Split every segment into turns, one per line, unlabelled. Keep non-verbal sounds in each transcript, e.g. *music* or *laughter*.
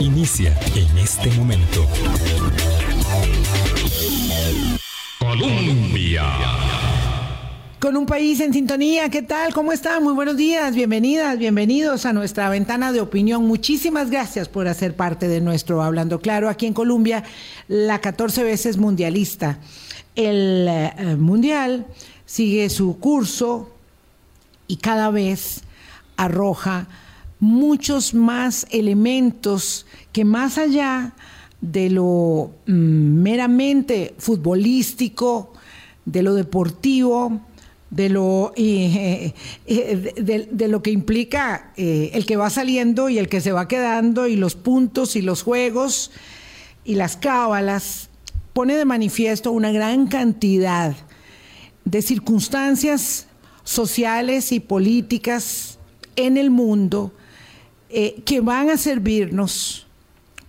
inicia en este momento. Colombia.
Con un país en sintonía, ¿qué tal? ¿Cómo están? Muy buenos días, bienvenidas, bienvenidos a nuestra ventana de opinión. Muchísimas gracias por hacer parte de nuestro Hablando Claro aquí en Colombia, la 14 veces mundialista. El eh, mundial sigue su curso y cada vez arroja muchos más elementos que más allá de lo mm, meramente futbolístico, de lo deportivo, de lo, *laughs* eh, eh, de, lo que implica eh, el que va saliendo y el que se va quedando y los puntos y los juegos y las cábalas, pone de manifiesto una gran cantidad de circunstancias sociales y políticas en el mundo que van a servirnos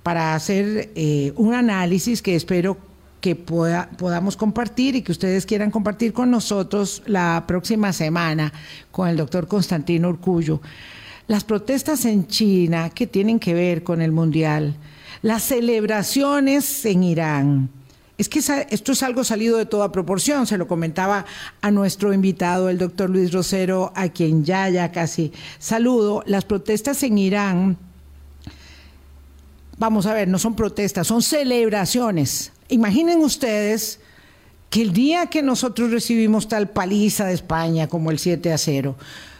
para hacer un análisis que espero que podamos compartir y que ustedes quieran compartir con nosotros la próxima semana con el doctor Constantino Urcullo. Las protestas en China que tienen que ver con el Mundial, las celebraciones en Irán. Es que esto es algo salido de toda proporción, se lo comentaba a nuestro invitado, el doctor Luis Rosero, a quien ya, ya casi saludo. Las protestas en Irán, vamos a ver, no son protestas, son celebraciones Imaginen ustedes que el día que nosotros recibimos tal paliza de España como el 7 a 0,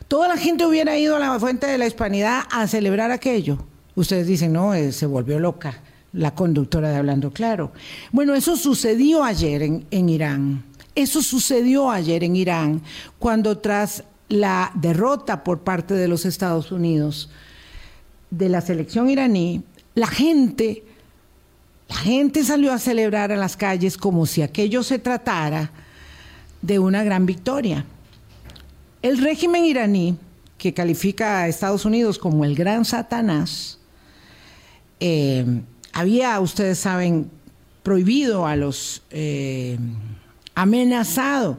toda la gente hubiera ido a la fuente de la hispanidad a celebrar aquello. Ustedes dicen, no, eh, se volvió loca la conductora de Hablando Claro. Bueno, eso sucedió ayer en, en Irán. Eso sucedió ayer en Irán, cuando tras la derrota por parte de los Estados Unidos de la selección iraní, la gente la gente salió a celebrar a las calles como si aquello se tratara de una gran victoria. El régimen iraní, que califica a Estados Unidos como el gran Satanás, eh, había, ustedes saben, prohibido a los, eh, amenazado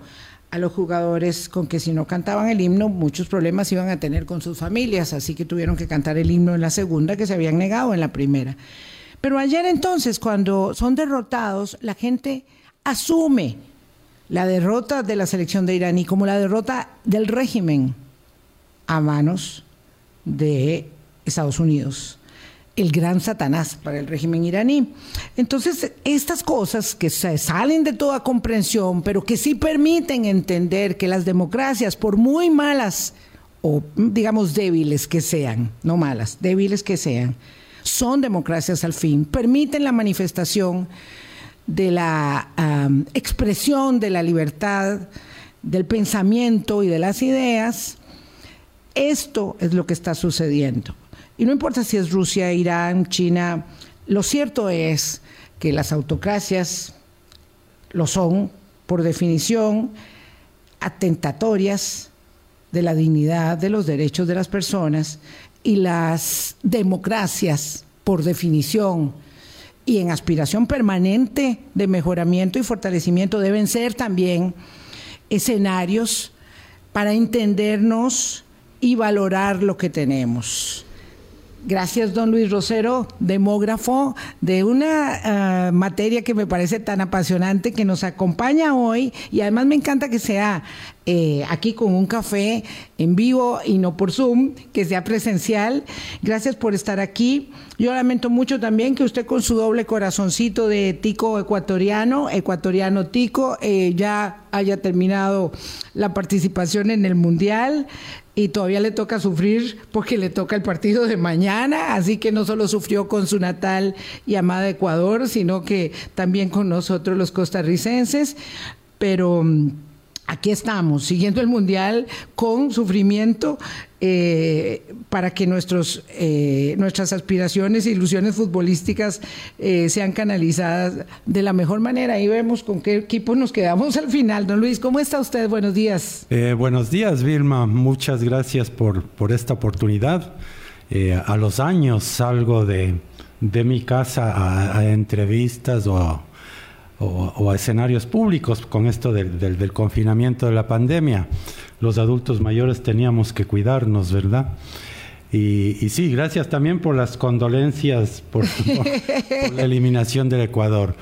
a los jugadores con que si no cantaban el himno, muchos problemas iban a tener con sus familias, así que tuvieron que cantar el himno en la segunda, que se habían negado en la primera. Pero ayer entonces, cuando son derrotados, la gente asume la derrota de la selección de iraní como la derrota del régimen a manos de Estados Unidos, el gran Satanás para el régimen iraní. Entonces, estas cosas que salen de toda comprensión, pero que sí permiten entender que las democracias, por muy malas o digamos débiles que sean, no malas, débiles que sean, son democracias al fin, permiten la manifestación de la expresión de la libertad, del pensamiento y de las ideas. Esto es lo que está sucediendo. Y no importa si es Rusia, Irán, China, lo cierto es que las autocracias lo son, por definición, atentatorias de la dignidad, de los derechos de las personas y las democracias, por definición, y en aspiración permanente de mejoramiento y fortalecimiento, deben ser también escenarios para entendernos y valorar lo que tenemos. Gracias, don Luis Rosero, demógrafo de una ah, materia que me parece tan apasionante que nos acompaña hoy y además me encanta que sea eh, aquí con un café en vivo y no por Zoom, que sea presencial. Gracias por estar aquí. Yo lamento mucho también que usted con su doble corazoncito de tico ecuatoriano, ecuatoriano tico, eh, ya haya terminado la participación en el Mundial y todavía le toca sufrir porque le toca el partido de mañana, así que no solo sufrió con su natal y amada Ecuador, sino que también con nosotros los costarricenses, pero mm, aquí estamos, siguiendo el Mundial con sufrimiento eh, para que nuestros, eh, nuestras aspiraciones e ilusiones futbolísticas eh, sean canalizadas de la mejor manera. Y vemos con qué equipo nos quedamos al final. Don Luis, ¿cómo está usted? Buenos días.
buenos días, Vilma. Muchas gracias por, por esta oportunidad. a los años salgo de, de mi casa a entrevistas o o, a escenarios públicos con esto del, del, confinamiento de la pandemia. Los adultos mayores teníamos que cuidarnos, ¿verdad? Y, sí, gracias también por las condolencias *laughs* por, la eliminación del Ecuador.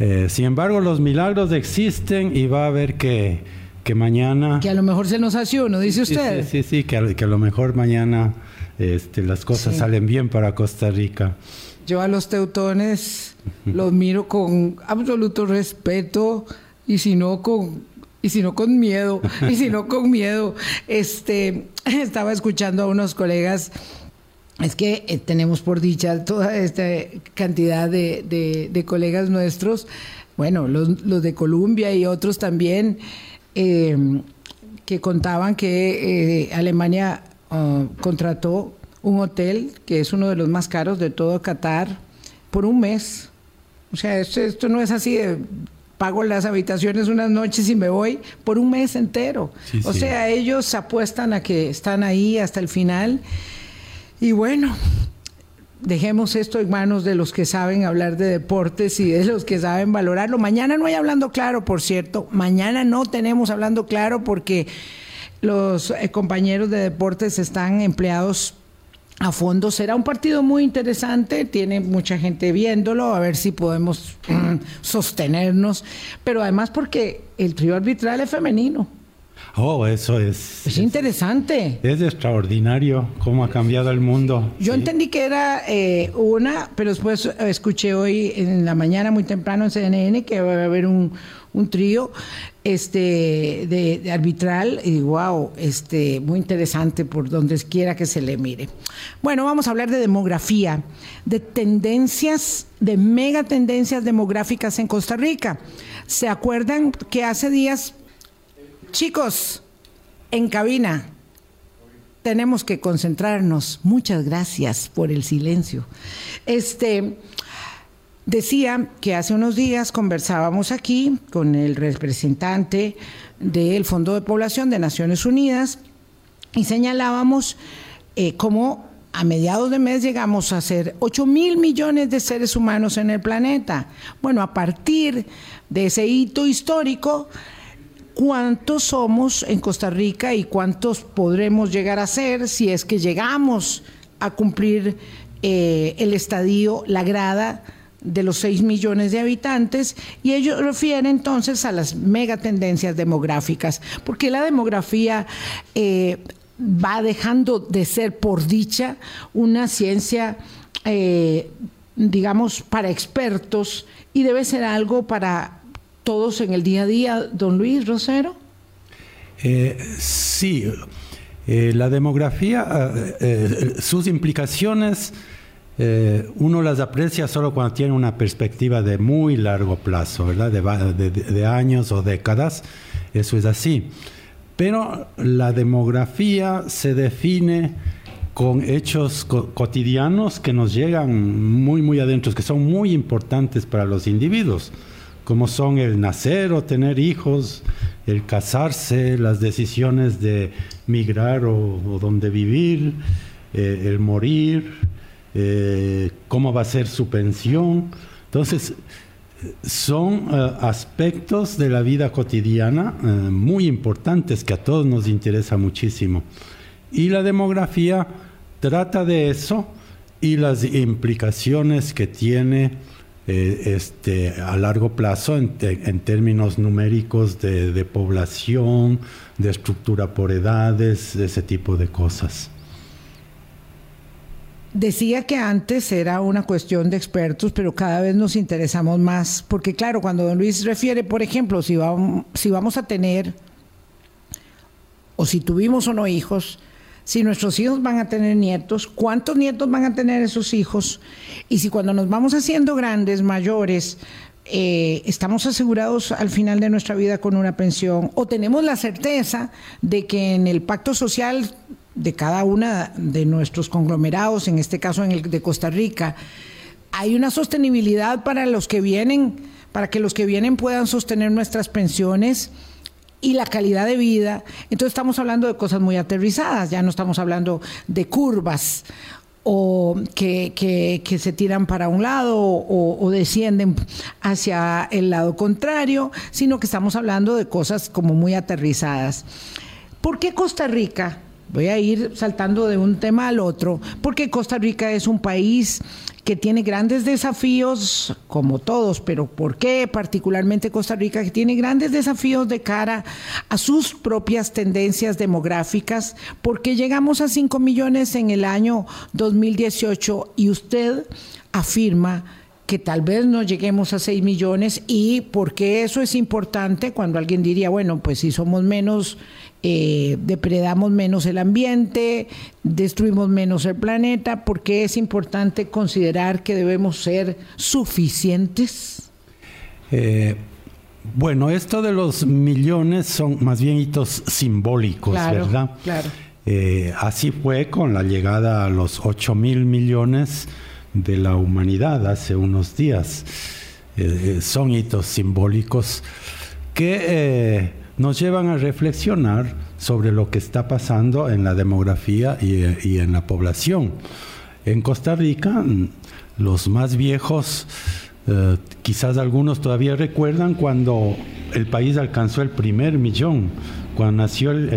Eh, sin embargo, los milagros existen y va a haber que, que mañana...
Que a lo mejor se nos hace uno, dice usted.
Sí, sí, sí, que, a, que, a, lo mejor mañana este, las cosas salen bien para Costa Rica.
Yo a los teutones los miro con absoluto respeto y si no con y si con miedo, y si con miedo. Este, *laughs* estaba escuchando a unos colegas, es que eh, tenemos por dicha toda esta cantidad de, colegas nuestros, bueno, los, de Colombia y otros también, eh, que contaban que eh, Alemania ah, contrató un hotel que es uno de los más caros de todo Qatar por un mes. O sea, esto, esto no es así de pago las habitaciones unas noches y me voy por un mes entero. o sea, ellos apuestan a que están ahí hasta el final. Y bueno, dejemos esto en manos de los que saben hablar de deportes y de los que saben valorarlo. Mañana no hay hablando claro, por cierto. Mañana no tenemos hablando claro porque los eh, compañeros de deportes están empleados a fondo. Será un partido muy interesante, tiene mucha gente viéndolo, a ver si podemos mm, sostenernos, pero además porque el trío arbitral es femenino.
Oh, eso es.
Es, interesante.
Es extraordinario cómo ha cambiado el mundo.
Yo entendí que era eh, una, pero después escuché hoy en la mañana muy temprano en CNN que va a haber un, un trío este, de, arbitral y wow, este, muy interesante por donde quiera que se le mire. Bueno, vamos a hablar de demografía, de tendencias, de mega tendencias demográficas en Costa Rica. ¿Se acuerdan que hace días, chicos, en cabina, tenemos que concentrarnos. Muchas gracias por el silencio. Este, Decía que hace unos días conversábamos aquí con el representante del Fondo de Población de Naciones Unidas y señalábamos eh, cómo a mediados de mes llegamos a ser 8 mil millones de seres humanos en el planeta. Bueno, a partir de ese hito histórico, ¿cuántos somos en Costa Rica y cuántos podremos llegar a ser si es que llegamos a cumplir eh, el estadio, la grada? De los 6 millones de habitantes y ello refiere entonces a las megatendencias demográficas, porque la demografía eh, va dejando de ser por dicha una ciencia, eh, digamos, para expertos y debe ser algo para todos en el día a día, don Luis Rosero.
Eh, sí, la demografía, sus implicaciones eh, uno las aprecia solo cuando tiene una perspectiva de muy largo plazo, ¿verdad? De, años o décadas. Eso es así. Pero la demografía se define con hechos cotidianos que nos llegan muy, muy adentro, que son muy importantes para los individuos, como son el nacer o tener hijos, el casarse, las decisiones de migrar o, dónde vivir, eh, el morir, eh, cómo va a ser su pensión. Entonces, son eh, aspectos de la vida cotidiana eh, muy importantes que a todos nos interesa muchísimo. Y la demografía trata de eso y las implicaciones que tiene este, a largo plazo en, términos numéricos de, de población, de estructura por edades, ese tipo de cosas.
Decía que antes era una cuestión de expertos, pero cada vez nos interesamos más, porque claro, cuando don Luis refiere, por ejemplo, si vamos, si vamos a tener, o si tuvimos o no hijos, si nuestros hijos van a tener nietos, cuántos nietos van a tener esos hijos, y si cuando nos vamos haciendo grandes, mayores, eh, estamos asegurados al final de nuestra vida con una pensión, o tenemos la certeza de que en el pacto social de cada una de nuestros conglomerados, en este caso en el de Costa Rica, hay una sostenibilidad para los que vienen, para que los que vienen puedan sostener nuestras pensiones y la calidad de vida. Entonces estamos hablando de cosas muy aterrizadas, ya no estamos hablando de curvas o que, se tiran para un lado o, descienden hacia el lado contrario, sino que estamos hablando de cosas como muy aterrizadas. ¿Por qué Costa Rica Voy a ir saltando de un tema al otro, porque Costa Rica es un país que tiene grandes desafíos, como todos, pero ¿por qué particularmente Costa Rica? Que tiene grandes desafíos de cara a sus propias tendencias demográficas, porque llegamos a 5 millones en el año 2018 y usted afirma que tal vez no lleguemos a 6 millones y porque eso es importante cuando alguien diría, bueno, pues si somos menos, eh, depredamos menos el ambiente, destruimos menos el planeta, porque es importante considerar que debemos ser suficientes.
Eh, bueno, esto de los millones son más bien hitos simbólicos, ¿verdad?
Claro.
Eh, así fue con la llegada a los 8 mil millones de la humanidad hace unos días. Son hitos simbólicos que nos llevan a reflexionar sobre lo que está pasando en la demografía y, en la población. En Costa Rica, mm, los más viejos, quizás algunos todavía recuerdan cuando el país alcanzó el primer millón, cuando nació el,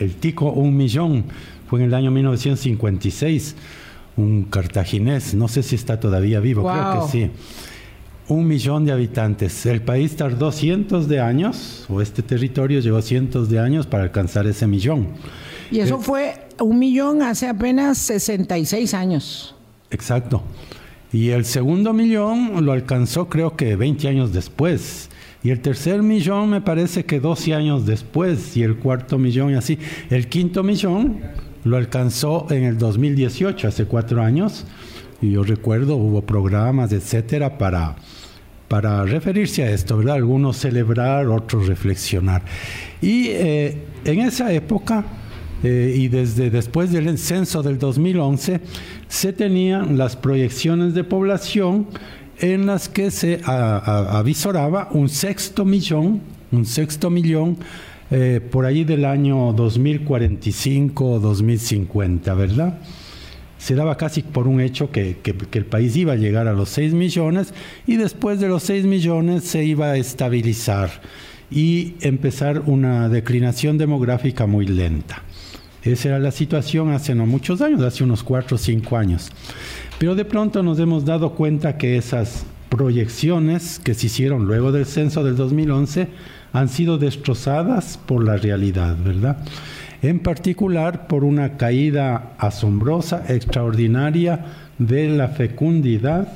el tico un millón, fue en el año 1956 un cartaginés, no sé si está todavía vivo, creo que sí. Un millón de habitantes. El país tardó cientos de años, o este territorio llevó cientos de años para alcanzar ese millón.
Y eso eh, fue un millón hace apenas 66 años.
Exacto. Y el segundo millón lo alcanzó creo que 20 años después. Y el tercer millón me parece que 12 años después. Y el cuarto millón y así. El quinto millón lo alcanzó en el 2018, hace cuatro años, y yo recuerdo hubo programas, etcétera, para, para referirse a esto, ¿verdad? Algunos celebrar, otros reflexionar. Y eh, en esa época, eh, y desde después del censo del 2011, se tenían las proyecciones de población en las que se avisoraba un sexto millón, un sexto millón eh, por ahí del año 2045 o 2050, ¿verdad? Se daba casi por un hecho que, el país iba a llegar a los 6 millones y después de los 6 millones se iba a estabilizar y empezar una declinación demográfica muy lenta. Esa era la situación hace no muchos años, hace unos 4 o 5 años. Pero de pronto nos hemos dado cuenta que esas proyecciones que se hicieron luego del censo del 2011 han sido destrozadas por la realidad, ¿verdad? En particular por una caída asombrosa, extraordinaria de la fecundidad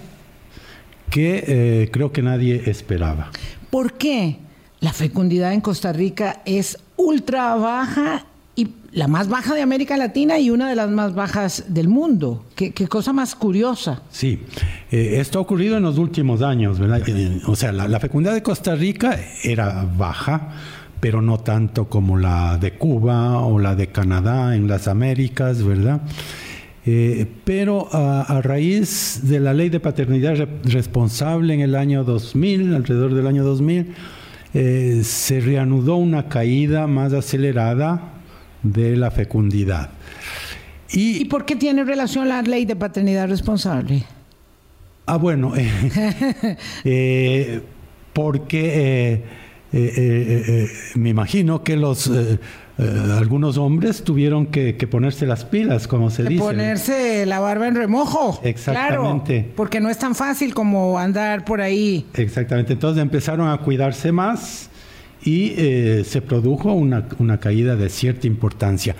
que eh, creo que nadie esperaba.
¿Por qué la fecundidad en Costa Rica es ultra baja y la más baja de América Latina y una de las más bajas del mundo. Qué, cosa más curiosa.
Sí, eh, esto ha ocurrido en los últimos años, ¿verdad? Eh, o sea, la, fecundidad de Costa Rica era baja, pero no tanto como la de Cuba o la de Canadá en las Américas, ¿verdad? Eh, pero a, raíz de la ley de paternidad responsable en el año 2000, alrededor del año 2000, se reanudó una caída más acelerada de la fecundidad.
¿Y, por qué tiene relación la ley de paternidad responsable?
Ah, bueno, eh, *laughs* eh, porque eh, me imagino que los algunos hombres tuvieron que, ponerse las pilas, como se dice.
Ponerse la barba en remojo.
Exactamente.
porque no es tan fácil como andar por ahí.
Exactamente. Entonces empezaron a cuidarse más y eh, se produjo una, caída de cierta importancia.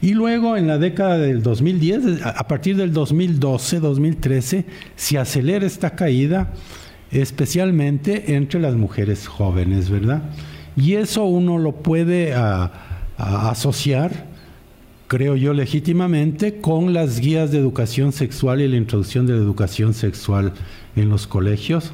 Y luego en la década del 2010, a partir del 2012, 2013, se acelera esta caída, especialmente entre las mujeres jóvenes, ¿verdad? Y eso uno lo puede asociar, creo yo legítimamente, con las guías de educación sexual y la introducción de la educación sexual en los colegios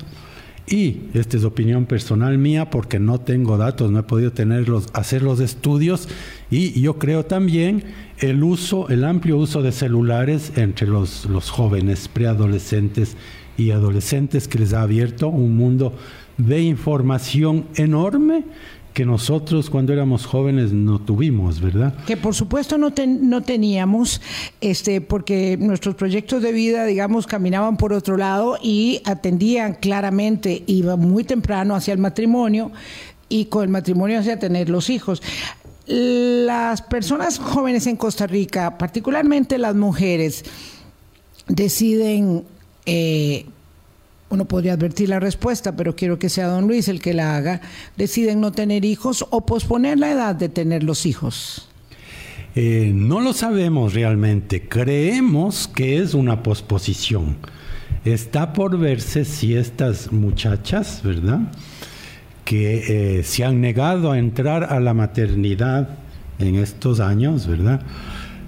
y esta es opinión personal mía porque no tengo datos, no he podido tenerlos, hacer los estudios y yo creo también el uso, el amplio uso de celulares entre los, los jóvenes, preadolescentes y adolescentes que les ha abierto un mundo de información enorme que nosotros cuando éramos jóvenes no tuvimos, ¿verdad?
Que por supuesto no, no teníamos, este, porque nuestros proyectos de vida, digamos, caminaban por otro lado y atendían claramente, iba muy temprano hacia el matrimonio y con el matrimonio hacia tener los hijos. las personas jóvenes en Costa Rica, particularmente las mujeres, deciden, eh, uno podría advertir la respuesta, pero quiero que sea don Luis el que la haga, deciden no tener hijos o posponer la edad de tener los hijos.
Eh, no lo sabemos realmente, creemos que es una posposición. Está por verse si estas muchachas, ¿verdad? Que eh, se han negado a entrar a la maternidad en estos años, ¿verdad?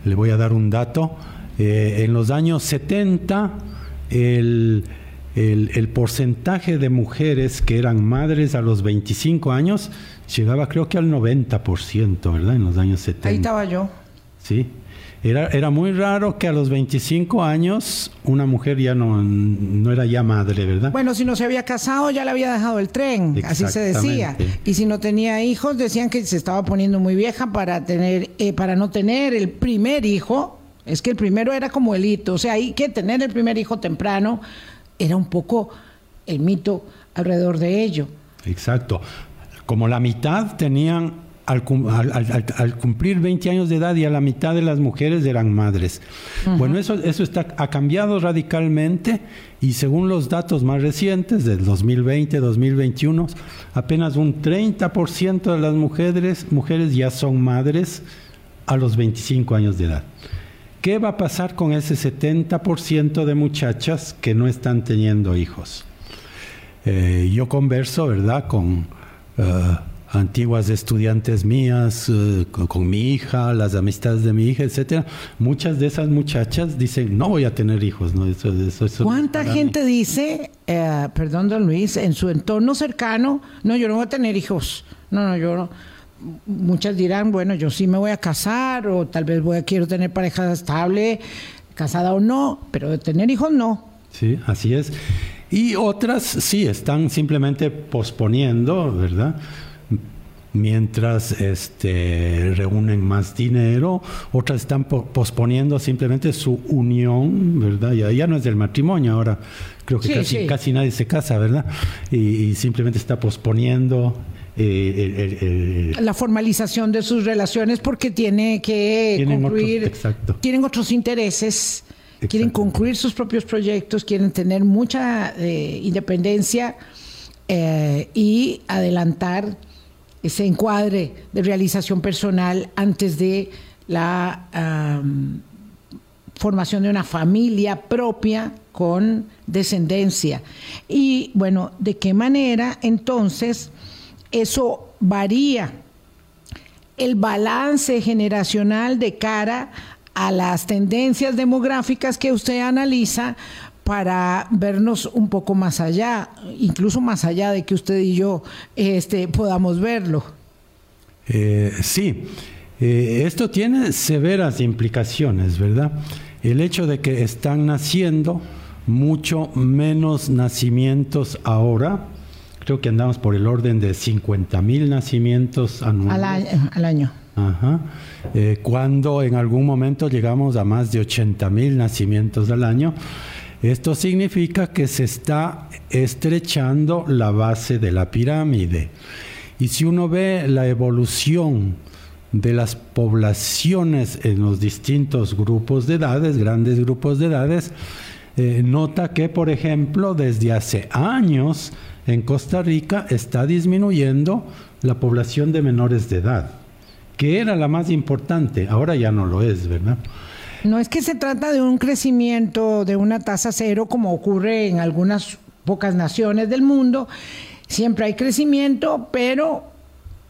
Le voy a dar un dato. En los años 70, el, el, porcentaje de mujeres que eran madres a los 25 años llegaba creo que al 90%, ¿verdad? En los años 70.
Ahí estaba yo.
Sí. Era, era muy raro que a los 25 años una mujer ya no, no era ya madre, ¿verdad?
Bueno, si no se había casado ya le había dejado el tren, así se decía. Y si no tenía hijos decían que se estaba poniendo muy vieja para tener, eh, para no tener el primer hijo. Es que el primero era como el hito, o sea, hay que tener el primer hijo temprano. Era un poco el mito alrededor de ello.
Exacto. Como la mitad tenían al, cumplir 20 años de edad y a la mitad de las mujeres eran madres. Bueno, eso, eso está, ha cambiado radicalmente y según los datos más recientes del 2020-2021, apenas un 30% de las mujeres, mujeres ya son madres a los 25 años de edad. ¿Qué va a pasar con ese 70% de muchachas que no están teniendo hijos? Eh, yo converso, ¿verdad?, con... Uh, antiguas estudiantes mías, eh, con, mi hija, las amistades de mi hija, etcétera, muchas de esas muchachas dicen, no voy a tener hijos. ¿no?
¿Cuánta gente dice, eh, perdón, don Luis, en su entorno cercano, no, yo no voy a tener hijos? No, no, yo no. Muchas dirán, bueno, yo sí me voy a casar o tal vez voy a quiero tener pareja estable, casada o no, pero de tener hijos no.
Sí, así es. Y otras sí están simplemente posponiendo, ¿verdad? mientras este, reúnen más dinero, otras están posponiendo simplemente su unión, ¿verdad? Ya, ya no es del matrimonio, ahora creo que casi, casi nadie se casa, ¿verdad? Y, simplemente está posponiendo.
Eh, la formalización de sus relaciones porque tiene que concluir, tienen otros intereses, quieren concluir sus propios proyectos, quieren tener mucha eh, independencia eh, y adelantar ese encuadre de realización personal antes de la formación de una familia propia con descendencia. Y bueno, ¿de qué manera entonces eso varía el balance generacional de cara a las tendencias demográficas que usted analiza para vernos un poco más allá, incluso más allá de que usted y yo este, podamos verlo.
Eh, sí, eh, esto tiene severas implicaciones, ¿verdad? El hecho de que están naciendo mucho menos nacimientos ahora, creo que andamos por el orden de 50 mil nacimientos anuales.
Al año.
Ajá. Eh, cuando en algún momento llegamos a más de 80 mil nacimientos al año. Esto significa que se está estrechando la base de la pirámide. Y si uno ve la evolución de las poblaciones en los distintos grupos de edades, grandes grupos de edades, eh, nota que, por ejemplo, desde hace años en Costa Rica está disminuyendo la población de menores de edad, que era la más importante, ahora ya no lo es, ¿verdad?
No es que se trata de un crecimiento de una tasa cero como ocurre en algunas pocas naciones del mundo. Siempre hay crecimiento, pero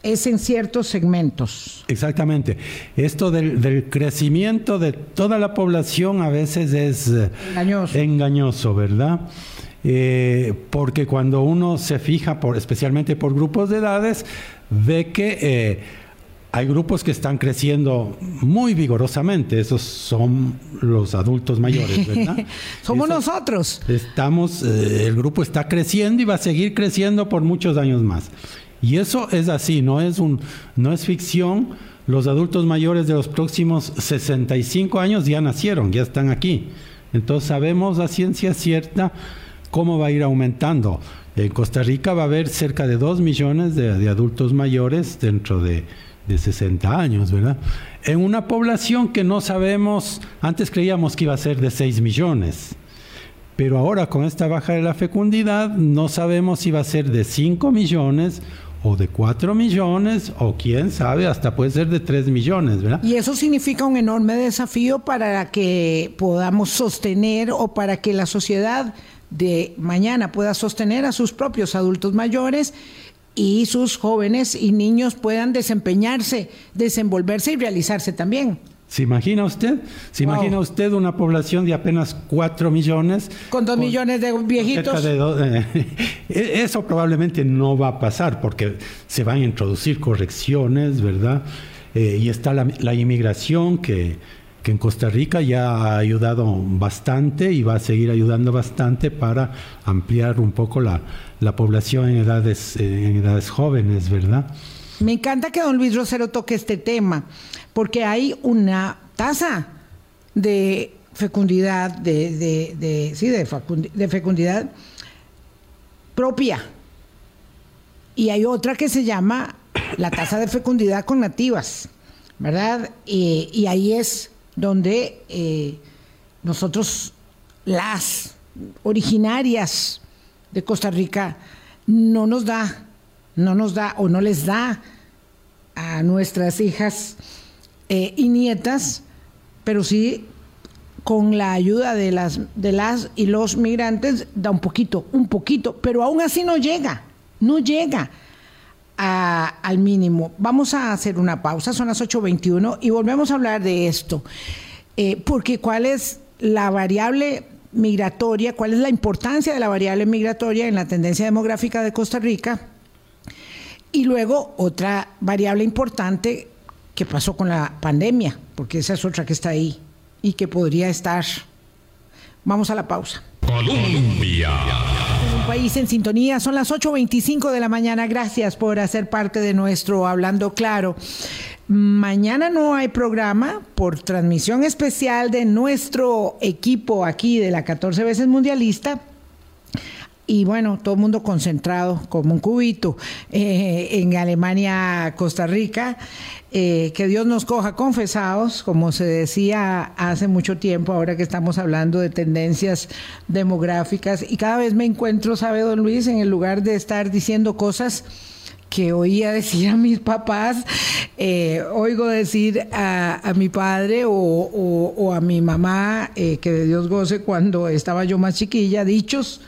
es en ciertos segmentos.
Exactamente. Esto del, crecimiento de toda la población a veces es eh, engañoso, ¿verdad? Eh, porque cuando uno se fija, por, especialmente por grupos de edades, ve que eh, hay grupos que están creciendo muy vigorosamente, esos son los adultos mayores, *laughs* ¿verdad?
Somos nosotros.
Estamos, eh, el grupo está creciendo y va a seguir creciendo por muchos años más. Y eso es así, no es un, no es ficción. Los adultos mayores de los próximos 65 años ya nacieron, ya están aquí. Entonces sabemos a ciencia cierta cómo va a ir aumentando. En Costa Rica va a haber cerca de 2 millones de adultos mayores dentro de de 60 años, ¿verdad? En una población que no sabemos, antes creíamos que iba a ser de 6 millones, pero ahora con esta baja de la fecundidad no sabemos si va a ser de 5 millones o de 4 millones o quién sabe, hasta puede ser de 3 millones, ¿verdad?
Y eso significa un enorme desafío para que podamos sostener o para que la sociedad de mañana pueda sostener a sus propios adultos mayores y sus jóvenes y niños puedan desempeñarse, desenvolverse y realizarse también.
¿Se imagina usted? ¿Se imagina usted una población de apenas 4 millones?
Con 2 millones de viejitos.
Eh, eso probablemente no va a pasar porque se van a introducir correcciones, ¿verdad? Eh, y está la, inmigración que, que, en Costa Rica ya ha ayudado bastante y va a seguir ayudando bastante para ampliar un poco la, la población en edades, en edades jóvenes, ¿verdad?
Me encanta que don Luis Rosero toque este tema, porque hay una tasa de fecundidad, de, de, sí, de, fecundidad propia. Y hay otra que se llama la tasa de fecundidad con nativas, ¿verdad? Y, ahí es donde eh, nosotros, las originarias de Costa Rica, no nos da no nos da o no les da a nuestras hijas eh, y nietas, pero sí con la ayuda de las, de las y los migrantes da un poquito, un poquito, pero aún así no llega, no llega al mínimo. Vamos a hacer una pausa, son las 8.21 y volvemos a hablar de esto, eh, porque cuál es la variable migratoria, cuál es la importancia de la variable migratoria en la tendencia demográfica de Costa Rica y luego otra variable importante que pasó con la pandemia, porque esa es otra que está ahí y que podría estar. Vamos a la pausa. Colombia. Un país en sintonía, son las 8.25 de la mañana. Gracias por hacer parte de nuestro Hablando Claro. Mañana no hay programa por transmisión especial de nuestro equipo aquí de la 14 veces mundialista y bueno, todo el mundo concentrado como un cubito eh, en Alemania, Costa Rica. Eh, que Dios nos coja confesados, como se decía hace mucho tiempo, ahora que estamos hablando de tendencias demográficas, y cada vez me encuentro, sabe don Luis, en el lugar de estar diciendo cosas que oía decir a mis papás, eh, oigo decir a, mi padre o, a mi mamá, que de Dios goce cuando estaba yo más chiquilla, dichos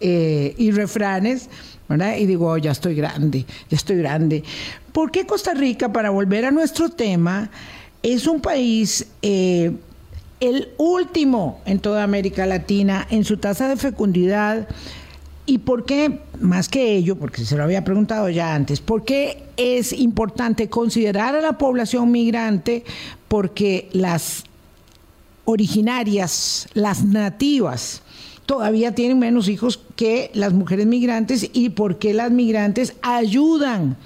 eh, y refranes, ¿verdad? Y digo, oh, ya estoy grande, ya estoy grande. ¿Por qué Costa Rica, para volver a nuestro tema, es un país... Eh, el último en toda América Latina en su tasa de fecundidad. ¿Y por qué, más que ello, porque se lo había preguntado ya antes, por qué es importante considerar a la población migrante? Porque las originarias, las nativas, todavía tienen menos hijos que las mujeres migrantes y por qué las migrantes ayudan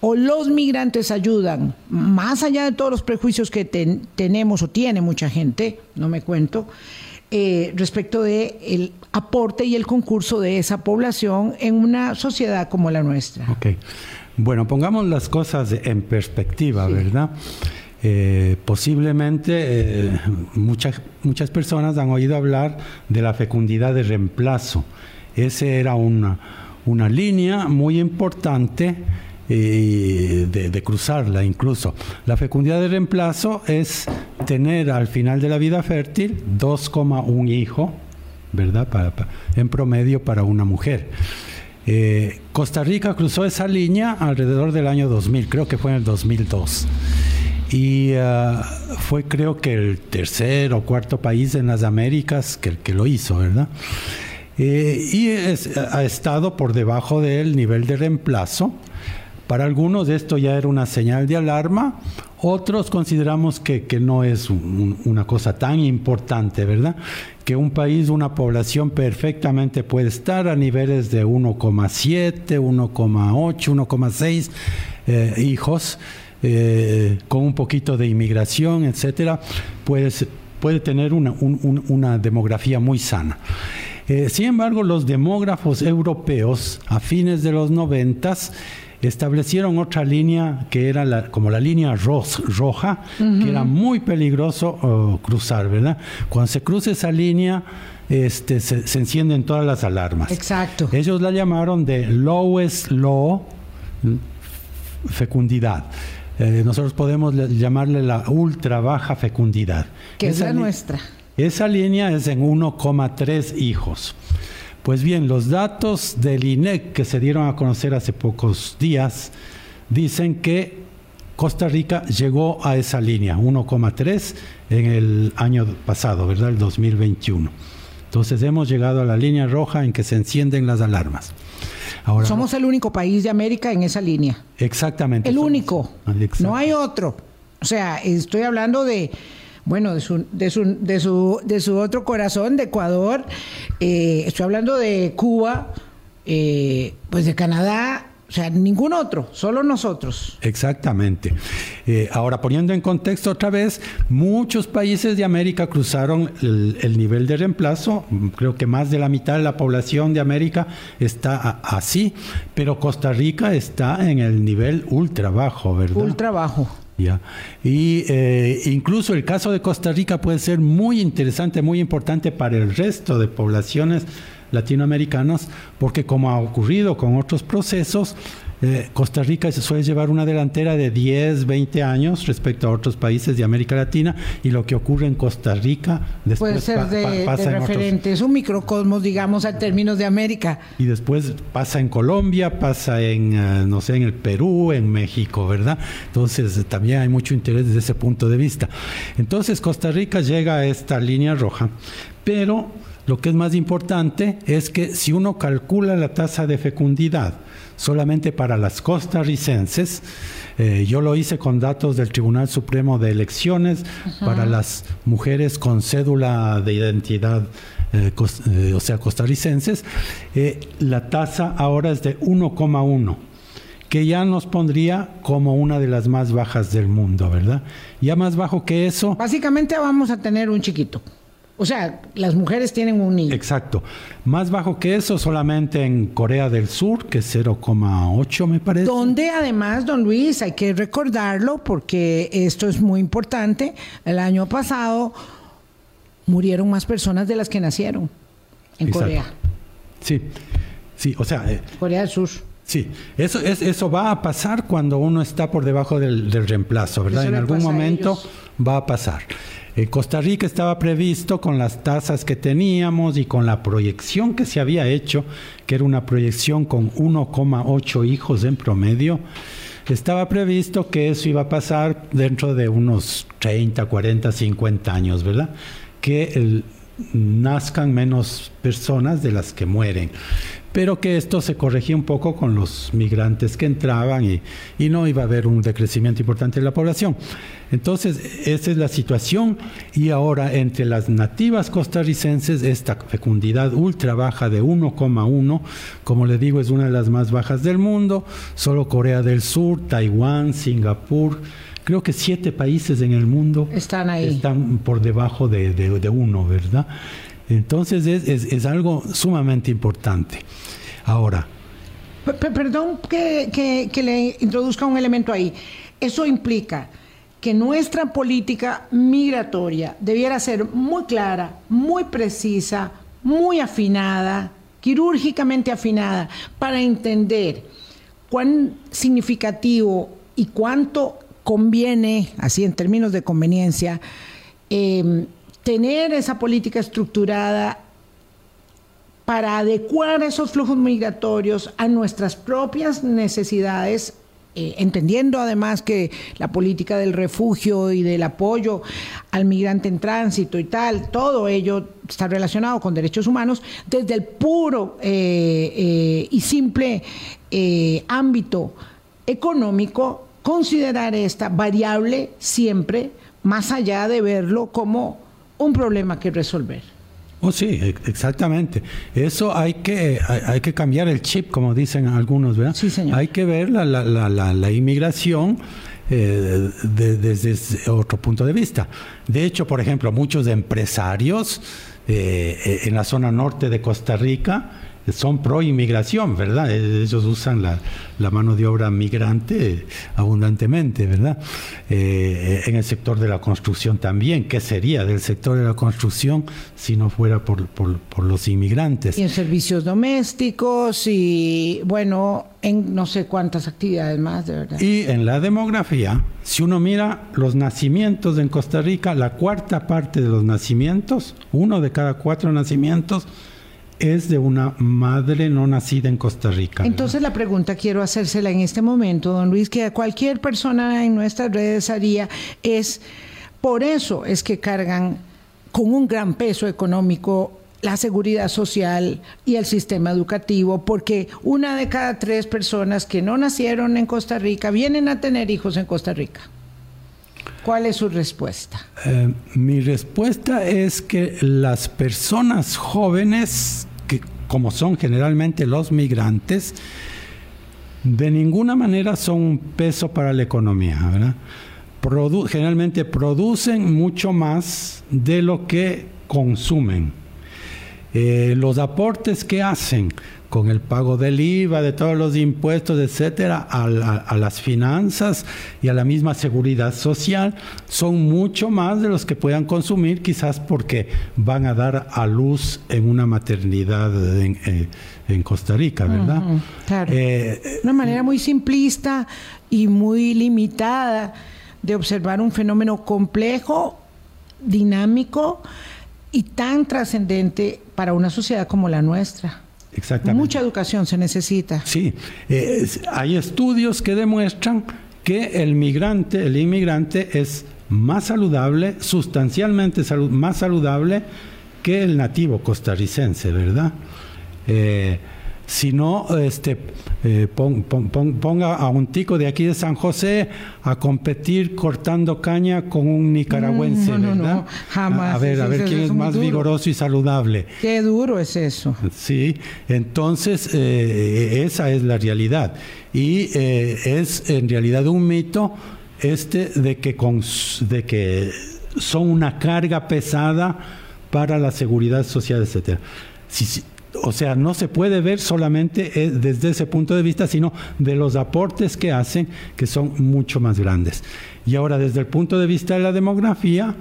o los migrantes ayudan, más allá de todos los prejuicios que tenemos o tiene mucha gente, no me cuento, eh, respecto de el aporte y el concurso de esa población en una sociedad como la nuestra.
Ok. Bueno, pongamos las cosas en perspectiva, ¿verdad? Eh, posiblemente eh, muchas, muchas personas han oído hablar de la fecundidad de reemplazo. Esa era una, una línea muy importante eh, de, cruzarla incluso. La fecundidad de reemplazo es tener al final de la vida fértil 2,1 hijo, ¿verdad? en promedio para una mujer. Costa Rica cruzó esa línea alrededor del año 2000, creo que fue en el 2002 y ah, fue creo que el tercer o cuarto país en las Américas que, que lo hizo, ¿verdad? Eh, y ha estado por debajo del nivel de reemplazo. Para algunos esto ya era una señal de alarma, otros consideramos que, que no es una cosa tan importante, ¿verdad? Que un país, una población perfectamente puede estar a niveles de 1,7, 1,8, 1,6 hijos eh, con un poquito de inmigración, etcétera, puede, puede tener una, demografía muy sana. Eh, sin embargo, los demógrafos europeos a fines de los noventas establecieron otra línea que era como la línea roja, que era muy peligroso oh, cruzar, ¿verdad? Cuando se cruza esa línea, este, se, encienden todas las alarmas.
Exacto.
Ellos la llamaron de lowest law fecundidad. Eh, nosotros podemos llamarle la ultra baja fecundidad.
Que es la nuestra.
Esa línea es en 1,3 hijos. Pues bien, los datos del INEC que se dieron a conocer hace pocos días dicen que Costa Rica llegó a esa línea, 1,3 en el año pasado, ¿verdad? El 2021. Entonces hemos llegado a la línea roja en que se encienden las alarmas.
Ahora, somos el único país de América en esa línea.
Exactamente.
El único. No hay otro. O sea, estoy hablando de bueno, de su, de su, de su, de su otro corazón, de Ecuador, eh, estoy hablando de Cuba, eh, pues de Canadá, o sea, ningún otro, solo nosotros.
Exactamente. Eh, ahora, poniendo en contexto otra vez, muchos países de América cruzaron el, nivel de reemplazo. Creo que más de la mitad de la población de América está así, pero Costa Rica está en el nivel ultra bajo, ¿verdad?
Ultra bajo.
Ya. Y eh, incluso el caso de Costa Rica puede ser muy interesante, muy importante para el resto de poblaciones latinoamericanas, porque como ha ocurrido con otros procesos, eh, Costa Rica se suele llevar una delantera de 10, 20 años respecto a otros países de América Latina y lo que ocurre en Costa Rica
después puede ser de, referente, es un microcosmos, digamos, a términos de América.
Y después pasa en Colombia, pasa en, eh, no sé, en el Perú, en México, ¿verdad? Entonces también hay mucho interés desde ese punto de vista. Entonces Costa Rica llega a esta línea roja, pero lo que es más importante es que si uno calcula la tasa de fecundidad, solamente para las costarricenses. Eh, yo lo hice con datos del Tribunal Supremo de Elecciones para las mujeres con cédula de identidad, eh, eh, o sea, costarricenses. la tasa ahora es de 1,1 que ya nos pondría como una de las más bajas del mundo, ¿verdad? Ya más bajo que eso.
Básicamente vamos a tener un chiquito. O sea, las mujeres tienen un niño.
Exacto. Más bajo que eso solamente en Corea del Sur, que es 0,8 me parece.
Donde además, don Luis, hay que recordarlo porque esto es muy importante, el año pasado murieron más personas de las que nacieron en Corea.
Sí, sí, o sea...
Eh, Corea del Sur.
Sí, eso, es, eso va a pasar cuando uno está por debajo del, reemplazo, ¿verdad? en algún momento va a pasar. En Costa Rica estaba previsto con las tasas que teníamos y con la proyección que se había hecho, que era una proyección con 1,8 hijos en promedio, estaba previsto que eso iba a pasar dentro de unos 30, 40, 50 años, ¿verdad? Que nazcan menos personas de las que mueren pero que esto se corregía un poco con los migrantes que entraban y, y, no iba a haber un decrecimiento importante de la población. Entonces, esa es la situación y ahora entre las nativas costarricenses, esta fecundidad ultra baja de 1,1, como le digo, es una de las más bajas del mundo, solo Corea del Sur, Taiwán, Singapur, creo que siete países en el mundo
están ahí.
Están por debajo de, de uno, ¿verdad? Entonces es, algo sumamente importante. Ahora.
perdón que, le introduzca un elemento ahí. Eso implica que nuestra política migratoria debiera ser muy clara, muy precisa, muy afinada, quirúrgicamente afinada, para entender cuán significativo y cuánto conviene, así en términos de conveniencia, eh, tener esa política estructurada para adecuar esos flujos migratorios a nuestras propias necesidades, eh, entendiendo además que la política del refugio y del apoyo al migrante en tránsito y tal, todo ello está relacionado con derechos humanos desde el puro eh, eh, y simple ámbito económico, considerar esta variable siempre más allá de verlo como un problema que resolver.
Oh, sí, exactamente. Eso hay que, hay, que cambiar el chip, como dicen algunos, ¿verdad?
Sí, señor.
Hay que ver la, la, la, la inmigración eh, desde otro punto de vista. De hecho, por ejemplo, muchos empresarios eh, en la zona norte de Costa Rica, son pro inmigración, ¿verdad? Ellos usan la, mano de obra migrante abundantemente, ¿verdad? Eh, en el sector de la construcción también. ¿Qué sería del sector de la construcción si no fuera por, los inmigrantes?
Y en servicios domésticos y, bueno, en no sé cuántas actividades más, de verdad.
Y en la demografía, si uno mira los nacimientos en Costa Rica, la cuarta parte de los nacimientos, uno de cada cuatro nacimientos, es de una madre no nacida en Costa Rica.
Entonces la pregunta quiero hacérsela en este momento, don Luis, que cualquier persona en nuestras redes haría, es, por eso es que cargan con un gran peso económico la seguridad social y el sistema educativo, porque una de cada tres personas que no nacieron en Costa Rica vienen a tener hijos en Costa Rica. ¿Cuál es su respuesta?
Eh, mi respuesta es que las personas jóvenes, que como son generalmente los migrantes, de ninguna manera son un peso para la economía. generalmente producen mucho más de lo que consumen. Eh, los aportes que hacen con el pago del IVA, de todos los impuestos, etcétera, a, las finanzas y a la misma seguridad social, son mucho más de los que puedan consumir, quizás porque van a dar a luz en una maternidad en, eh, Costa Rica, ¿verdad?
claro. Eh, una manera muy simplista y muy limitada de observar un fenómeno complejo, dinámico y tan trascendente para una sociedad como la nuestra.
Exactamente.
Mucha educación se necesita.
Sí, eh, hay estudios que demuestran que el migrante, el inmigrante es más saludable, sustancialmente más saludable que el nativo costarricense, ¿verdad? Eh, si no, este, eh, ponga a un tico de aquí de San José a competir cortando caña con un nicaragüense, mm, ¿verdad?
jamás.
A, ver, a ver quién es, más vigoroso y saludable.
Qué duro es eso.
Sí, entonces eh, esa es la realidad. Y eh, es en realidad un mito este de que, con, de que son una carga pesada para la seguridad social, etcétera. Si, o sea, no se puede ver solamente eh, desde ese punto de vista, sino de los aportes que hacen, que son mucho más grandes. Y ahora, desde el punto de vista de la demografía,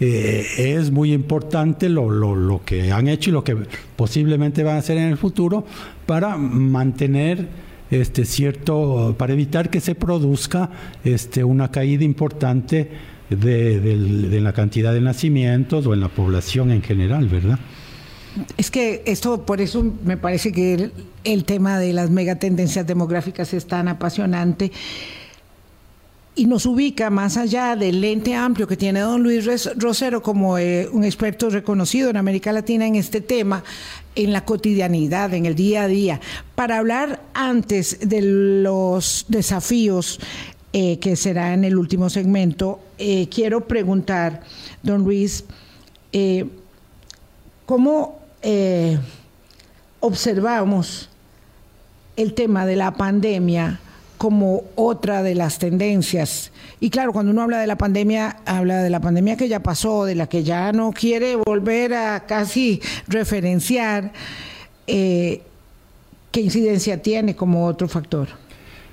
eh, es muy importante lo, lo, que han hecho y lo que posiblemente van a hacer en el futuro para mantener este cierto, para evitar que se produzca este, una caída importante de, de la cantidad de nacimientos o en la población en general, ¿verdad?
Es que esto, por eso me parece que el, tema de las megatendencias demográficas es tan apasionante y nos ubica más allá del lente amplio que tiene don Luis Rosero como eh, un experto reconocido en América Latina en este tema, en la cotidianidad, en el día a día. Para hablar antes de los desafíos eh, que será en el último segmento, eh, quiero preguntar, don Luis, ¿cómo eh, observamos el tema de la pandemia como otra de las tendencias. Y claro, cuando uno habla de la pandemia, habla de la pandemia que ya pasó, de la que ya no quiere volver a casi referenciar. Eh, ¿Qué incidencia tiene como otro factor?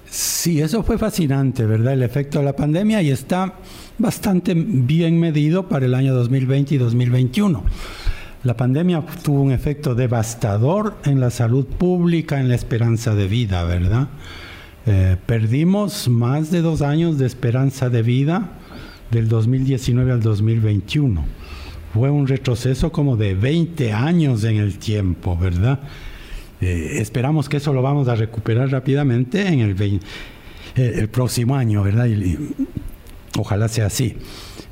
Sí, eso fue fascinante, ¿verdad? El efecto de la pandemia y está bastante bien medido para el año 2020 y 2021. La pandemia tuvo un efecto devastador en la salud pública, en la esperanza de vida, ¿verdad? Eh, perdimos más de dos años de esperanza de vida del 2019 al 2021. Fue un retroceso como de 20 años en el tiempo, ¿verdad? Eh, esperamos que eso lo vamos a recuperar rápidamente en el, eh, el próximo año, ¿verdad? ojalá sea así.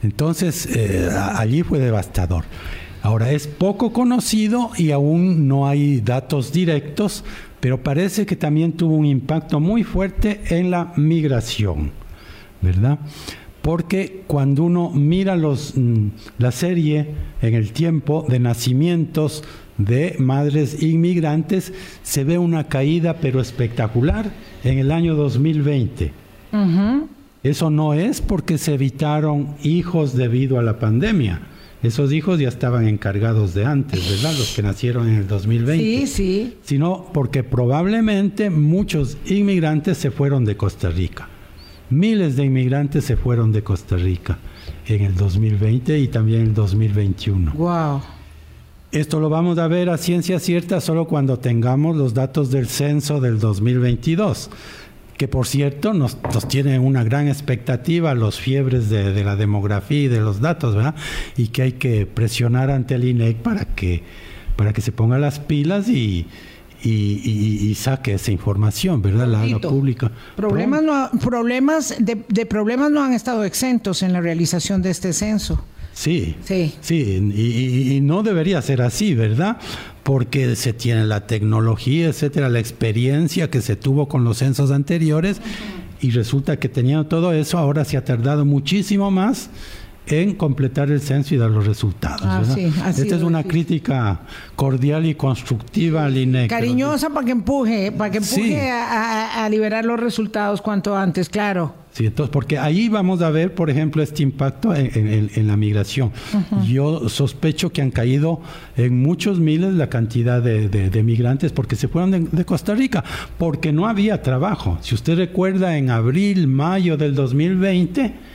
Entonces, allí fue devastador. Ahora, es poco conocido y aún no hay datos directos, pero parece que también tuvo un impacto muy fuerte en la migración, ¿verdad? Porque cuando uno mira los, mm, la serie en el tiempo de nacimientos de madres inmigrantes, se ve una caída pero espectacular en el año 2020. Eso no es porque se evitaron hijos debido a la pandemia esos hijos ya estaban encargados de antes, ¿verdad? Los que nacieron en el 2020.
Sí, sí.
Sino porque probablemente muchos inmigrantes se fueron de Costa Rica. Miles de inmigrantes se fueron de Costa Rica en el 2020 y también en el 2021.
Wow.
Esto lo vamos a ver a ciencia cierta solo cuando tengamos los datos del censo del 2022 que por cierto nos, tiene una gran expectativa los fiebres de, la demografía y de los datos, ¿verdad? Y que hay que presionar ante el INEC para que, para que se ponga las pilas y, y, saque esa información, ¿verdad? La, la pública.
Problemas, no, problemas de, de problemas no han estado exentos en la realización de este censo.
Sí, sí, sí, y, no debería ser así, ¿verdad? Porque se tiene la tecnología, etcétera, la experiencia que se tuvo con los censos anteriores y resulta que teniendo todo eso, ahora se ha tardado muchísimo más en completar el censo y dar los resultados. Ah, Esta es una crítica cordial y constructiva al INEC.
Cariñosa para que empuje, para que empuje a, liberar los resultados cuanto antes, claro.
Sí, entonces, porque ahí vamos a ver, por ejemplo, este impacto en, la migración. Yo sospecho que han caído en muchos miles la cantidad de, migrantes porque se fueron de, Costa Rica, porque no había trabajo. Si usted recuerda, en abril, mayo del 2020,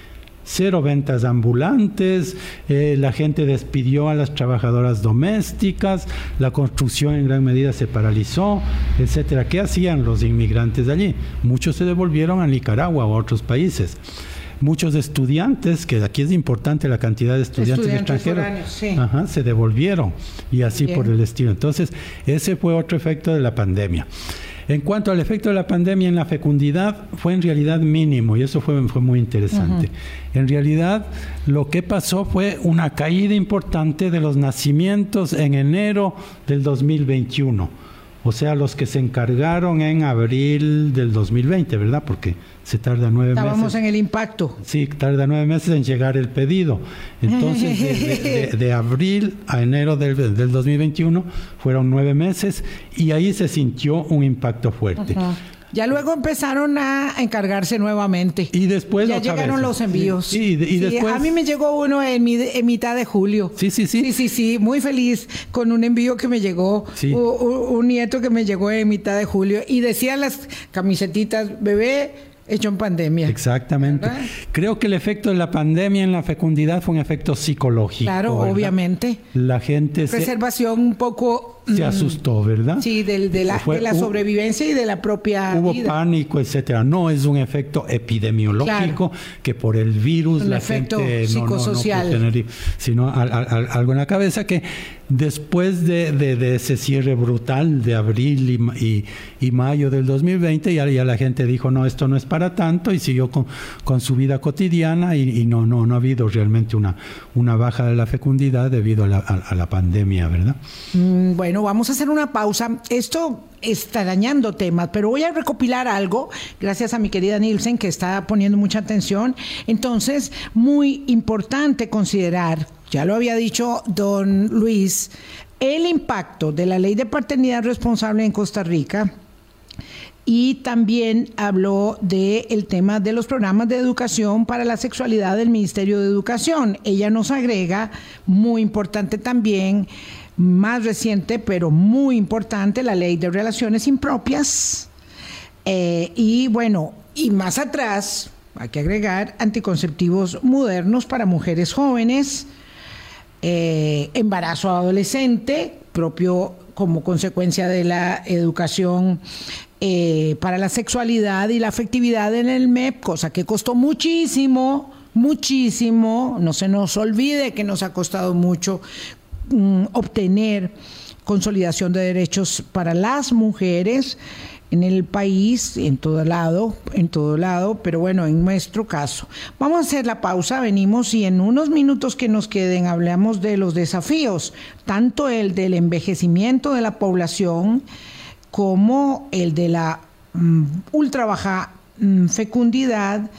cero ventas ambulantes, eh, la gente despidió a las trabajadoras domésticas, la construcción en gran medida se paralizó, etcétera. ¿Qué hacían los inmigrantes allí? Muchos se devolvieron a Nicaragua o a otros países muchos estudiantes, que aquí es importante la cantidad de estudiantes, extranjeros, se devolvieron y así por el estilo. Entonces, ese fue otro efecto de la pandemia. En cuanto al efecto de la pandemia en la fecundidad, fue en realidad mínimo y eso fue, fue muy interesante. En realidad, lo que pasó fue una caída importante de los nacimientos en enero del 2021 o sea, los que se encargaron en abril del 2020, ¿verdad? Porque se tarda nueve
meses.
Estábamos
en el impacto.
Sí, tarda nueve meses en llegar el pedido. Entonces, de, *laughs* abril a enero del, del, 2021 fueron nueve meses y ahí se sintió un impacto fuerte.
Ya luego empezaron a encargarse nuevamente.
Y después
ya llegaron los envíos.
y después...
A mí me llegó uno en, mitad de julio.
Sí, sí, sí.
Sí, sí, sí. Muy feliz con un envío que me llegó. Un, nieto que me llegó en mitad de julio. Y decía las camisetitas, bebé, hecho en pandemia.
Exactamente. Creo que el efecto de la pandemia en la fecundidad fue un efecto psicológico.
Claro, obviamente.
La gente...
Preservación un poco
se asustó, ¿verdad?
Sí, de, la, sobrevivencia y de la propia
Hubo pánico, etcétera. No es un efecto epidemiológico que por el virus la gente
psicosocial.
no, tener, sino algo en la cabeza que después de, ese cierre brutal de abril y, mayo del 2020 ya, ya, la gente dijo no esto no es para tanto y siguió con, con su vida cotidiana y, no no no ha habido realmente una una baja de la fecundidad debido a la, a la pandemia, ¿verdad?
Mm, bueno vamos a hacer una pausa. Esto está dañando temas, pero voy a recopilar algo, gracias a mi querida Nielsen, que está poniendo mucha atención. Entonces, muy importante considerar, ya lo había dicho don Luis, el impacto de la ley de paternidad responsable en Costa Rica y también habló del tema de los programas de educación para la sexualidad del Ministerio de Educación. Ella nos agrega, muy importante también, más reciente, pero muy importante, la ley de relaciones impropias. Eh, y bueno, y más atrás, hay que agregar anticonceptivos modernos para mujeres jóvenes, eh, embarazo adolescente, propio como consecuencia de la educación eh, para la sexualidad y la afectividad en el MEP, cosa que costó muchísimo, muchísimo, no se nos olvide que nos ha costado mucho Mm, obtener consolidación de derechos para las mujeres en el país, en todo lado, en todo lado, pero bueno, en nuestro caso. Vamos a hacer la pausa, venimos y en unos minutos que nos queden hablamos de los desafíos, tanto el del envejecimiento de la población como el de la mm, ultra baja mm, fecundidad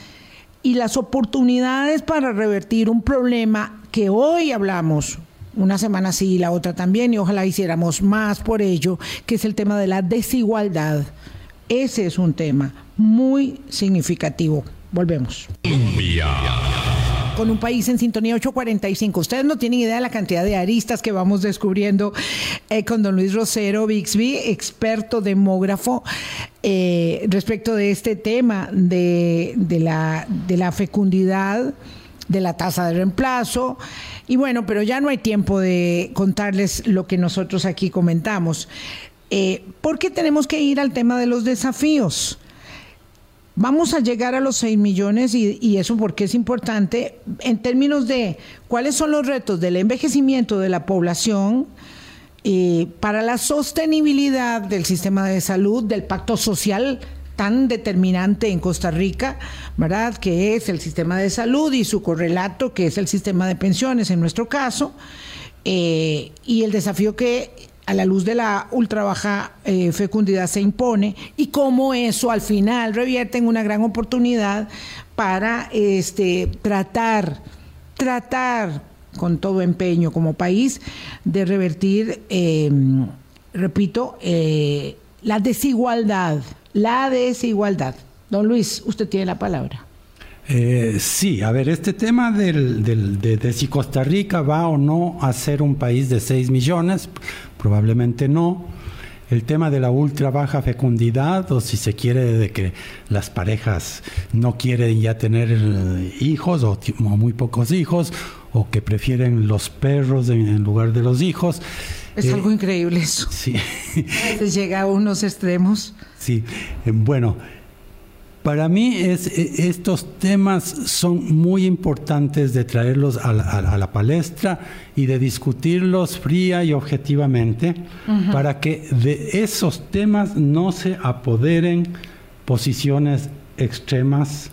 y las oportunidades para revertir un problema que hoy hablamos una semana sí y la otra también, y ojalá hiciéramos más por ello, que es el tema de la desigualdad. Ese es un tema muy significativo. Volvemos. con un país en sintonía 845. Ustedes no tienen idea de la cantidad de aristas que vamos descubriendo eh, con don Luis Rosero Bixby, experto demógrafo, eh, respecto de este tema de, la, de la fecundidad de la tasa de reemplazo. Y bueno, pero ya no hay tiempo de contarles lo que nosotros aquí comentamos. Eh, porque tenemos que ir al tema de los desafíos. Vamos a llegar a los 6 millones y, eso porque es importante en términos de cuáles son los retos del envejecimiento de la población eh, para la sostenibilidad del sistema de salud, del pacto social tan determinante en Costa Rica, ¿verdad? Que es el sistema de salud y su correlato, que es el sistema de pensiones en nuestro caso, eh, y el desafío que a la luz de la ultra baja eh, fecundidad se impone y cómo eso al final revierte en una gran oportunidad para este, tratar, tratar con todo empeño como país de revertir, em, repito, eh, la desigualdad, la desigualdad. Don Luis, usted tiene la palabra.
Eh, sí, a ver, este tema del, de, si Costa Rica va o no a ser un país de 6 millones, probablemente no. El tema de la ultra baja fecundidad, o si se quiere de que las parejas no quieren ya tener eh, hijos o, muy pocos hijos, o que prefieren los perros en, lugar de los hijos.
Es eh, algo increíble eso.
Sí.
llega a unos extremos.
Sí, bueno. Para mí es, e, estos temas son muy importantes de traerlos a la, palestra y de discutirlos fría y objetivamente para que de esos temas no se apoderen posiciones extremas,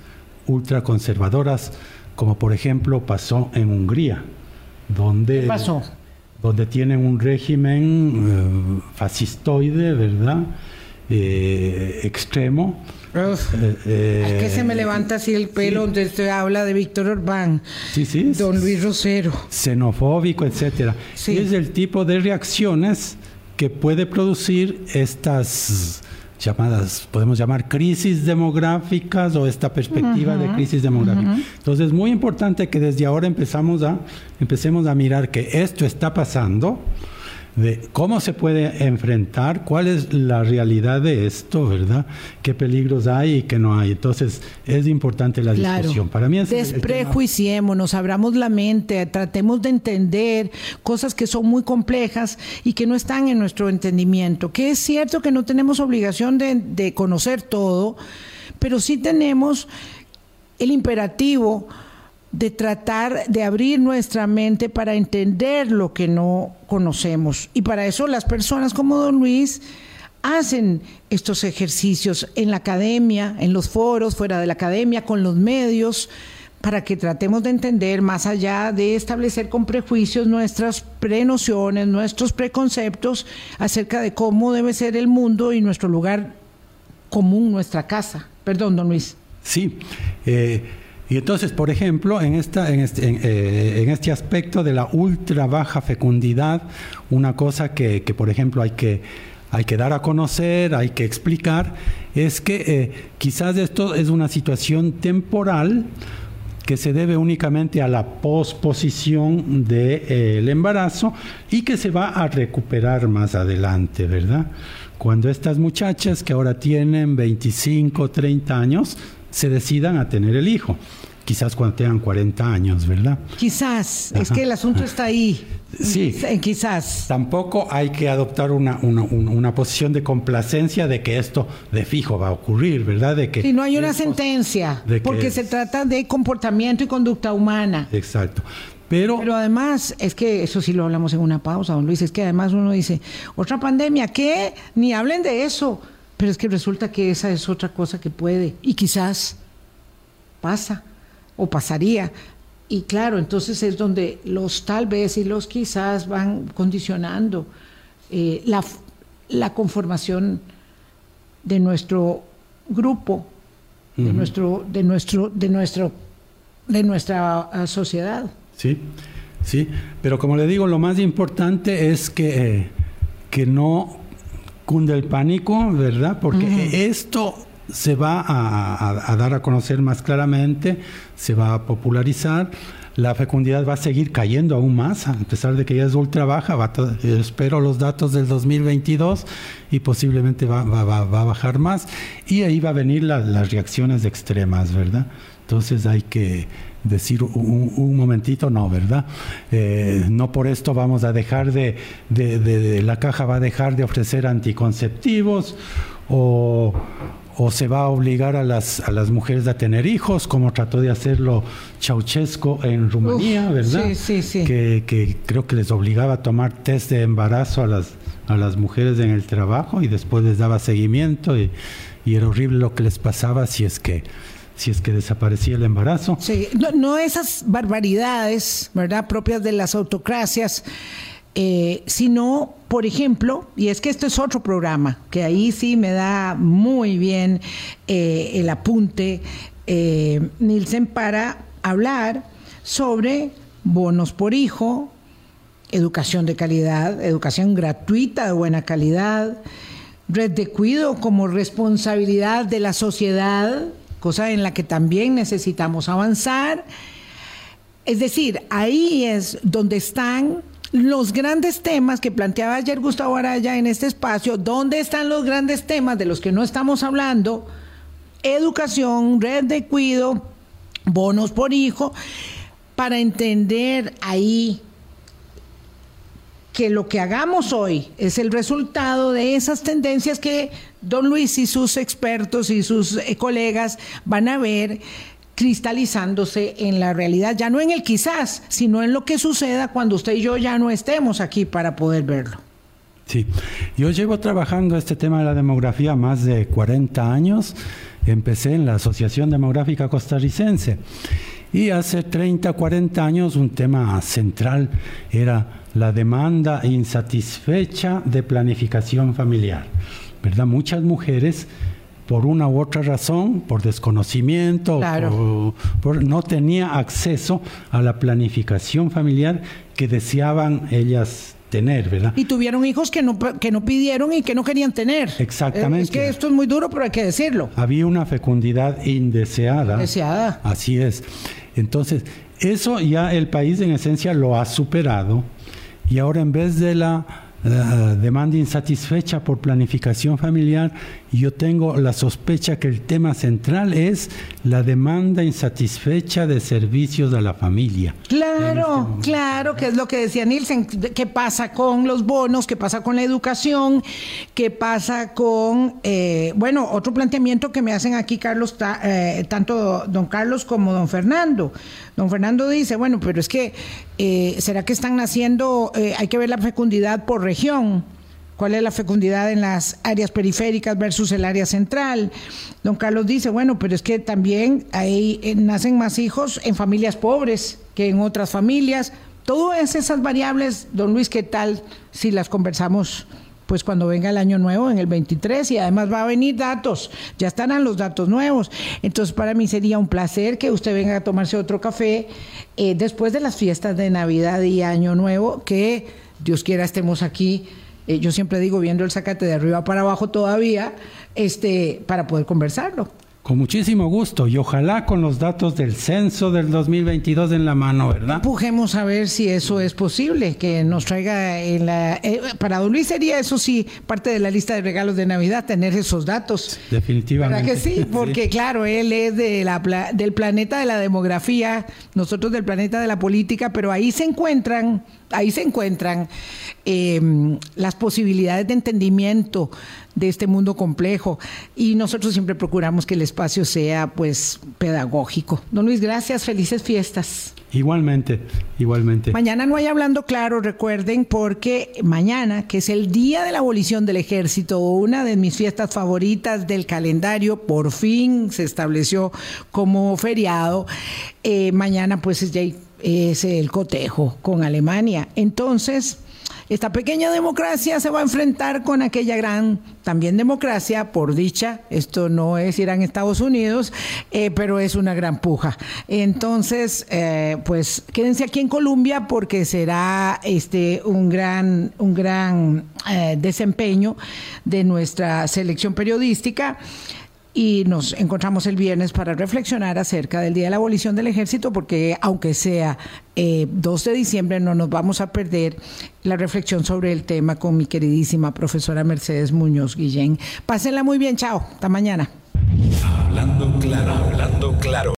ultraconservadoras, como por ejemplo pasó en Hungría, donde,
pasó?
Donde tienen un régimen eh, fascistoide, ¿verdad? Eh, extremo
eh, eh, que se me levanta así el pelo donde usted habla de Víctor Orbán, Don Luis Rosero.
Xenofóbico, etcétera. es el tipo de reacciones que puede producir estas llamadas, podemos llamar crisis demográficas o esta perspectiva de crisis demográfica. Entonces es muy importante que desde ahora empezamos a, empecemos a mirar que esto está pasando, de cómo se puede enfrentar, cuál es la realidad de esto, ¿verdad? ¿Qué peligros hay y qué no hay? Entonces, es importante la discusión.
Para mí es Desprejuiciémonos, abramos la mente, tratemos de entender cosas que son muy complejas y que no están en nuestro entendimiento. Que es cierto que no tenemos obligación de, de conocer todo, pero sí tenemos el imperativo de tratar de abrir nuestra mente para entender lo que no conocemos. Y para eso las personas como don Luis hacen estos ejercicios en la academia, en los foros, fuera de la academia, con los medios, para que tratemos de entender más allá de establecer con prejuicios nuestras prenociones, nuestros preconceptos acerca de cómo debe ser el mundo y nuestro lugar común, nuestra casa. Perdón, don Luis.
Sí. Eh, y entonces, por ejemplo, en, esta, en, este, eh, en, este aspecto de la ultra baja fecundidad, una cosa que, que, por ejemplo, hay que, hay que dar a conocer, hay que explicar, es que eh, quizás esto es una situación temporal que se debe únicamente a la posposición del de, eh, embarazo y que se va a recuperar más adelante, ¿verdad? Cuando estas muchachas que ahora tienen 25, 30 años, se decidan a tener el hijo. Quizás cuando tengan 40 años, ¿verdad?
Quizás, es que el asunto está ahí.
Sí.
Quizás.
Tampoco hay que adoptar una, una, posición de complacencia de que esto de fijo va a ocurrir, ¿verdad? De que
si no hay una sentencia, porque se trata de comportamiento y conducta humana.
Exacto. Pero,
Pero además, es que eso sí lo hablamos en una pausa, don Luis, es que además uno dice, otra pandemia, ¿qué? Ni hablen de eso. Pero es que resulta que esa es otra cosa que puede y quizás pasa o pasaría. Y claro, entonces es donde los tal vez y los quizás van condicionando eh, la, conformación de nuestro grupo, de nuestro, de nuestro, de nuestro, de nuestra ah, sociedad.
Sí, sí. Pero como le digo, lo más importante es que, que no cunde el pánico, ¿verdad? Porque esto se va a, dar a conocer más claramente, se va a popularizar, la fecundidad va a seguir cayendo aún más, a pesar de que ya es ultra baja, va espero los datos del 2022 y posiblemente va, va, a bajar más, y ahí va a venir las reacciones extremas, ¿verdad? Entonces hay que decir un, momentito, no, ¿verdad? Eh, no por esto vamos a dejar de, de, la caja va a dejar de ofrecer anticonceptivos o, o se va a obligar a las, a las mujeres a tener hijos, como trató de hacerlo Ceausescu en Rumanía, ¿verdad?
Sí, sí, sí.
Que, que, creo que les obligaba a tomar test de embarazo a las, a las mujeres en el trabajo y después les daba seguimiento y, y era horrible lo que les pasaba si es que si es que desaparecía el embarazo.
Sí, no, esas barbaridades, ¿verdad?, propias de las autocracias eh, sino, por ejemplo, y es que esto es otro programa, que ahí sí me da muy bien eh, el apunte, eh, Nielsen, para hablar sobre bonos por hijo, educación de calidad, educación gratuita de buena calidad, red de cuidado como responsabilidad de la sociedad, cosa en la que también necesitamos avanzar. Es decir, ahí es donde están los grandes temas que planteaba ayer Gustavo Araya en este espacio, ¿dónde están los grandes temas de los que no estamos hablando? Educación, red de cuido, bonos por hijo, para entender ahí que lo que hagamos hoy es el resultado de esas tendencias que don Luis y sus expertos y sus eh, colegas van a ver cristalizándose en la realidad, ya no en el quizás, sino en lo que suceda cuando usted y yo ya no estemos aquí para poder verlo.
Sí, yo llevo trabajando este tema de la demografía más de 40 años. Empecé en la Asociación Demográfica Costarricense y hace 30, 40 años un tema central era la demanda insatisfecha de planificación familiar. ¿Verdad? Muchas mujeres por una u otra razón, por desconocimiento, por, no tenía acceso a la planificación familiar que deseaban ellas tener, ¿verdad?
Y tuvieron hijos que no, que no pidieron y que no querían tener.
Exactamente.
Es que esto es muy duro, pero hay que decirlo.
Había una fecundidad indeseada.
Indeseada.
Así es. Entonces, eso ya el país en esencia lo ha superado y ahora en vez de la demanda insatisfecha por planificación familiar yo tengo la sospecha que el tema central es la demanda insatisfecha de servicios a la familia.
Claro, este claro, que es lo que decía Nielsen, qué pasa con los bonos, qué pasa con la educación, qué pasa con, eh, bueno, otro planteamiento que me hacen aquí Carlos, eh, tanto don Carlos como don Fernando. Don Fernando dice, bueno, pero es que, eh, ¿será que están naciendo, hay que ver la fecundidad por región? Cuál es la fecundidad en las áreas periféricas versus el área central. Don Carlos dice, bueno, pero es que también ahí eh, nacen más hijos en familias pobres que en otras familias. Todas esas variables, don Luis, ¿qué tal si las conversamos? pues cuando venga el año nuevo, en el 23, y además va a venir datos, ya estarán los datos nuevos. Entonces, para mí sería un placer que usted venga a tomarse otro café eh, después de las fiestas de Navidad y Año Nuevo, que Dios quiera estemos aquí eh, yo siempre digo viendo el sacate de arriba para abajo todavía, este, para poder conversarlo.
Con muchísimo gusto y ojalá con los datos del censo del 2022 en la mano, ¿verdad?
Empujemos a ver si eso es posible, que nos traiga en la... Eh, para Don Luis sería eso sí parte de la lista de regalos de Navidad, tener esos datos.
Definitivamente.
¿Verdad que sí? *laughs* Porque claro, él es de la, del planeta de la demografía, nosotros del planeta de la política, pero ahí se encuentran, ahí se encuentran eh, las posibilidades de entendimiento de este mundo complejo y nosotros siempre procuramos que el espacio sea pues pedagógico. Don Luis, gracias, felices fiestas.
Igualmente, igualmente.
Mañana no hay hablando claro, recuerden, porque mañana, que es el día de la abolición del ejército, una de mis fiestas favoritas del calendario, por fin se estableció como feriado. Eh, mañana pues es, es el cotejo con Alemania. Entonces, esta pequeña democracia se va a enfrentar con aquella gran también democracia, por dicha, esto no es Irán, Estados Unidos, eh, pero es una gran puja. Entonces, eh, pues quédense aquí en Colombia porque será este un gran, un gran eh, desempeño de nuestra selección periodística. y nos encontramos el viernes para reflexionar acerca del Día de la Abolición del Ejército, porque aunque sea 2 eh, de diciembre, no nos vamos a perder la reflexión sobre el tema con mi queridísima profesora Mercedes Muñoz Guillén. Pásenla muy bien, chao, hasta mañana.
Hablando claro, hablando claro.